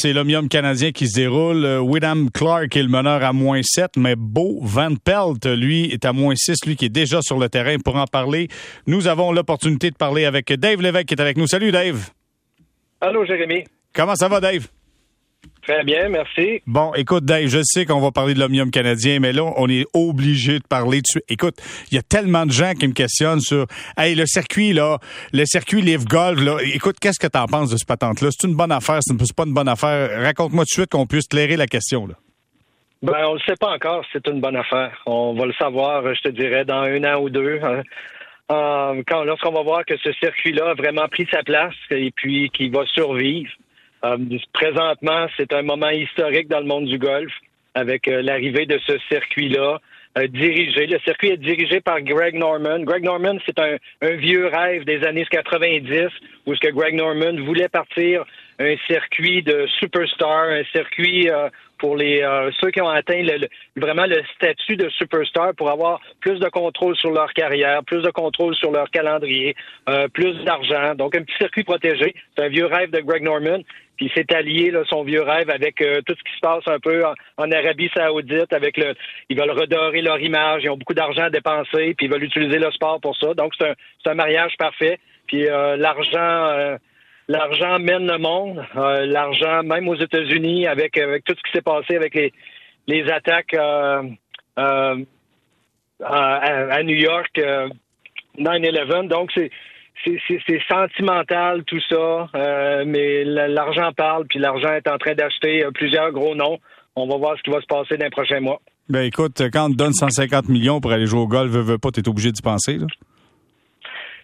c'est l'Omnium canadien qui se déroule. William Clark est le meneur à moins 7, mais Beau Van Pelt, lui, est à moins 6, lui qui est déjà sur le terrain. Pour en parler, nous avons l'opportunité de parler avec Dave Lévesque qui est avec nous. Salut Dave. Allô Jérémy. Comment ça va Dave? Très bien, merci. Bon, écoute, Dave, je sais qu'on va parler de l'omnium canadien, mais là, on est obligé de parler dessus. Écoute, il y a tellement de gens qui me questionnent sur, hey, le circuit, là, le circuit Live Golf, là. Écoute, qu'est-ce que t'en penses de ce patente-là? C'est une bonne affaire? C'est pas une bonne affaire? Raconte-moi tout de suite qu'on puisse clairer la question, là. Ben, on le sait pas encore si c'est une bonne affaire. On va le savoir, je te dirais, dans un an ou deux. Hein. Euh, quand, lorsqu'on va voir que ce circuit-là a vraiment pris sa place et puis qu'il va survivre. Euh, présentement, c'est un moment historique dans le monde du golf avec euh, l'arrivée de ce circuit-là. Euh, dirigé. Le circuit est dirigé par Greg Norman. Greg Norman, c'est un, vieux rêve des années 90 où ce que Greg Norman voulait partir un circuit de superstar, un circuit pour les ceux qui ont atteint vraiment le statut de superstar pour avoir plus de contrôle sur leur carrière, plus de contrôle sur leur calendrier, plus d'argent. Donc un petit circuit protégé. C'est un vieux rêve de Greg Norman. Puis s'est allié là, son vieux rêve avec euh, tout ce qui se passe un peu en, Arabie Saoudite, avec le ils veulent redorer leur image, ils ont beaucoup d'argent à dépenser, puis ils veulent utiliser le sport pour ça. Donc c'est un, un mariage parfait. Puis euh, l'argent euh, l'argent mène le monde. l'argent, même aux États-Unis, avec, tout ce qui s'est passé avec les, attaques à, à, New York, 9-11. Donc c'est sentimental tout ça, euh, mais l'argent parle, puis l'argent est en train d'acheter euh, plusieurs gros noms. On va voir ce qui va se passer dans les prochains mois. Ben écoute, quand on te donne 150 millions pour aller jouer au golf, veux, veux pas, t'es obligé d'y penser, là?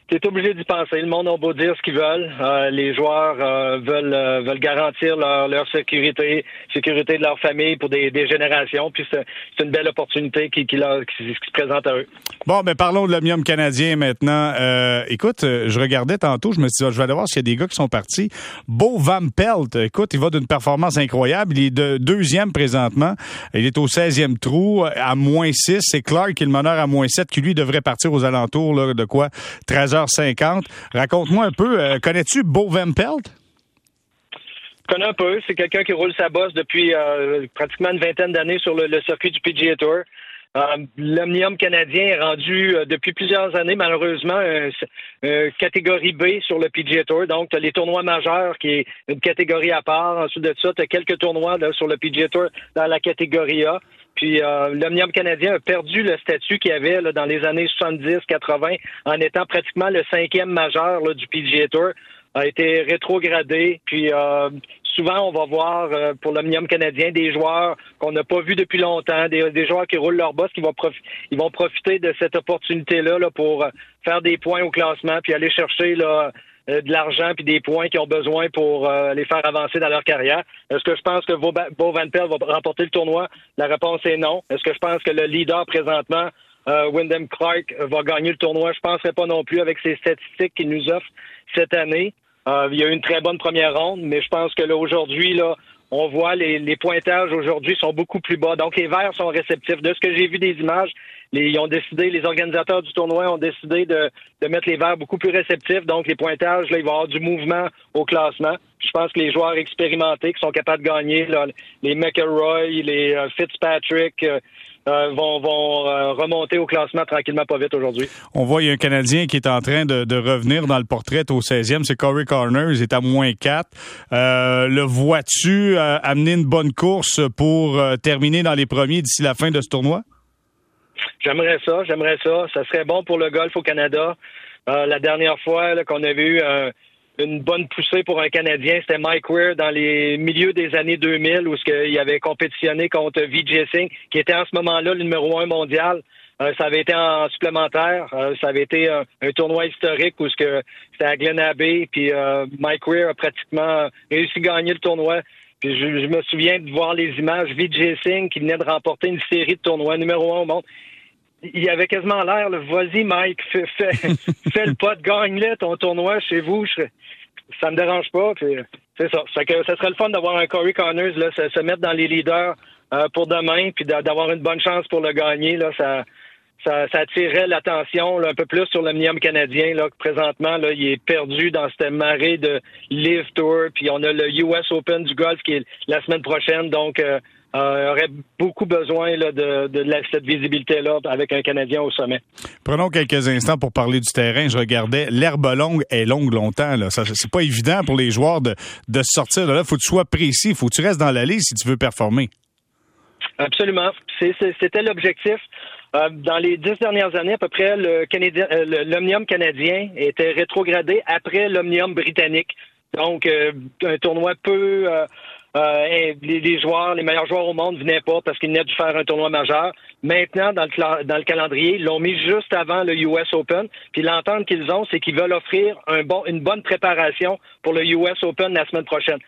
Tu es obligé d'y penser. Le monde a beau dire ce qu'ils veulent. Euh, les joueurs euh, veulent euh, veulent garantir leur, leur sécurité, sécurité de leur famille pour des, des générations. Puis c'est une belle opportunité qui, qui, leur, qui, se présente à eux. Bon, mais parlons de l'omnium canadien maintenant. écoute, je regardais tantôt, je me suis dit, je vais aller voir s'il y a des gars qui sont partis. Beau Van Pelt, écoute, il va d'une performance incroyable. Il est de deuxième présentement. Il est au 16e trou, à moins 6. C'est Clark qui est le meneur à moins 7, qui lui devrait partir aux alentours de quoi? 13 50 Raconte-moi un peu, euh, connais-tu Beau Pelt? Je connais un peu. C'est quelqu'un qui roule sa bosse depuis euh, pratiquement une vingtaine d'années sur le, circuit du PGA Tour. Euh, L'Omnium canadien est rendu depuis plusieurs années, malheureusement, catégorie B sur le PGA Tour. Donc, tu as les tournois majeurs qui est une catégorie à part. Ensuite de ça, tu as quelques tournois sur le PGA Tour dans la catégorie A. Puis euh, l'Omnium canadien a perdu le statut qu'il avait là, dans les années 70-80 en étant pratiquement le cinquième majeur là, du PGA Tour a été rétrogradé. Puis euh, souvent, on va voir euh, pour l'Omnium canadien des joueurs qu'on n'a pas vus depuis longtemps, des, des, joueurs qui roulent leur boss, qui vont, ils vont profiter de cette opportunité-là là, pour faire des points au classement, puis aller chercher là, euh, de l'argent puis des points qu'ils ont besoin pour euh, les faire avancer dans leur carrière. Est-ce que je pense que Beau Van Pelt va remporter le tournoi? La réponse est non. Est-ce que je pense que le leader présentement, euh, Wyndham Clark, va gagner le tournoi? Je ne penserais pas non plus avec ces statistiques qu'il nous offre cette année. Euh, il y a eu une très bonne première ronde, mais je pense que là, aujourd'hui, là, on voit les, pointages aujourd'hui sont beaucoup plus bas. Donc, les Verts sont réceptifs. De ce que j'ai vu des images, les, ils ont décidé, les organisateurs du tournoi ont décidé de, de mettre les Verts beaucoup plus réceptifs. Donc, les pointages, là, il va y avoir du mouvement au classement. Je pense que les joueurs expérimentés qui sont capables de gagner, là, les McElroy, les euh, Fitzpatrick, euh, euh, vont, vont euh, remonter au classement tranquillement pas vite aujourd'hui. On voit il y a un Canadien qui est en train de, de revenir dans le portrait au 16e, c'est Corey Corner, il est à moins 4. Euh, le vois-tu amener une bonne course pour terminer dans les premiers d'ici la fin de ce tournoi? J'aimerais ça, j'aimerais ça. Ça serait bon pour le golf au Canada. la dernière fois qu'on avait eu un une bonne poussée pour un Canadien. C'était Mike Weir dans les milieux des années 2000 où il avait compétitionné contre Vijay Singh, qui était en ce moment-là le numéro un mondial. Euh, ça avait été en supplémentaire. Euh, ça avait été un, tournoi historique où c'était à Glen Abbey. Puis euh, Mike Weir a pratiquement réussi à gagner le tournoi. Puis je, me souviens de voir les images. Vijay Singh qui venait de remporter une série de tournois numéro un au monde il avait quasiment l'air, vas-y Mike, fais, fais, fais le pot, gagne-le ton tournoi chez vous. Ça me dérange pas. C'est ça. Ça, que, ça serait le fun d'avoir un Corey Connors là, se, mettre dans les leaders euh, pour demain, puis d'avoir une bonne chance pour le gagner. Là, ça, ça, attirait l'attention un peu plus sur l'omnium canadien. Là, présentement, là, il est perdu dans cette marée de Live Tour. Puis on a le US Open du golf qui est la semaine prochaine. Donc, euh, euh, aurait beaucoup besoin là, de, de cette visibilité-là avec un Canadien au sommet. Prenons quelques instants pour parler du terrain. Je regardais, l'herbe longue est longue longtemps. Là. Ça, c'est pas évident pour les joueurs de, de sortir de là. Faut que tu sois précis. Faut que tu restes dans l'allée si tu veux performer. Absolument. C'était l'objectif. Euh, dans les dix dernières années, à peu près, le Canadien, euh, l'Omnium canadien était rétrogradé après l'Omnium britannique. Donc, euh, un tournoi peu euh, les, joueurs, les meilleurs joueurs au monde venaient pas parce qu'ils venaient de faire un tournoi majeur. Maintenant, dans le, dans le calendrier, ils l'ont mis juste avant le US Open. Puis l'entente qu'ils ont, c'est qu'ils veulent offrir un bon, une bonne préparation pour le US Open la semaine prochaine.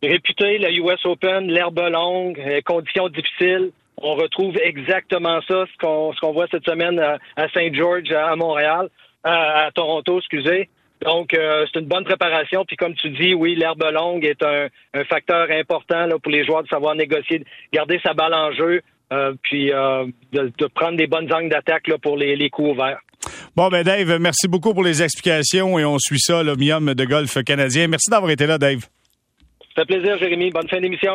Réputé, le US Open, l'herbe longue, euh, conditions difficiles. On retrouve exactement ça, ce qu'on qu'on voit cette semaine à, à Saint George, à Montréal, à Toronto, excusez. Donc, euh, c'est une bonne préparation. Puis, comme tu dis, oui, l'herbe longue est un, facteur important là, pour les joueurs de savoir négocier, garder sa balle en jeu, euh, puis euh, de, prendre des bonnes angles d'attaque pour les, les coups ouverts. Bon, ben Dave, merci beaucoup pour les explications et on suit ça, l'Omium de golf canadien. Merci d'avoir été là, Dave. Ça fait plaisir, Jérémy. Bonne fin d'émission.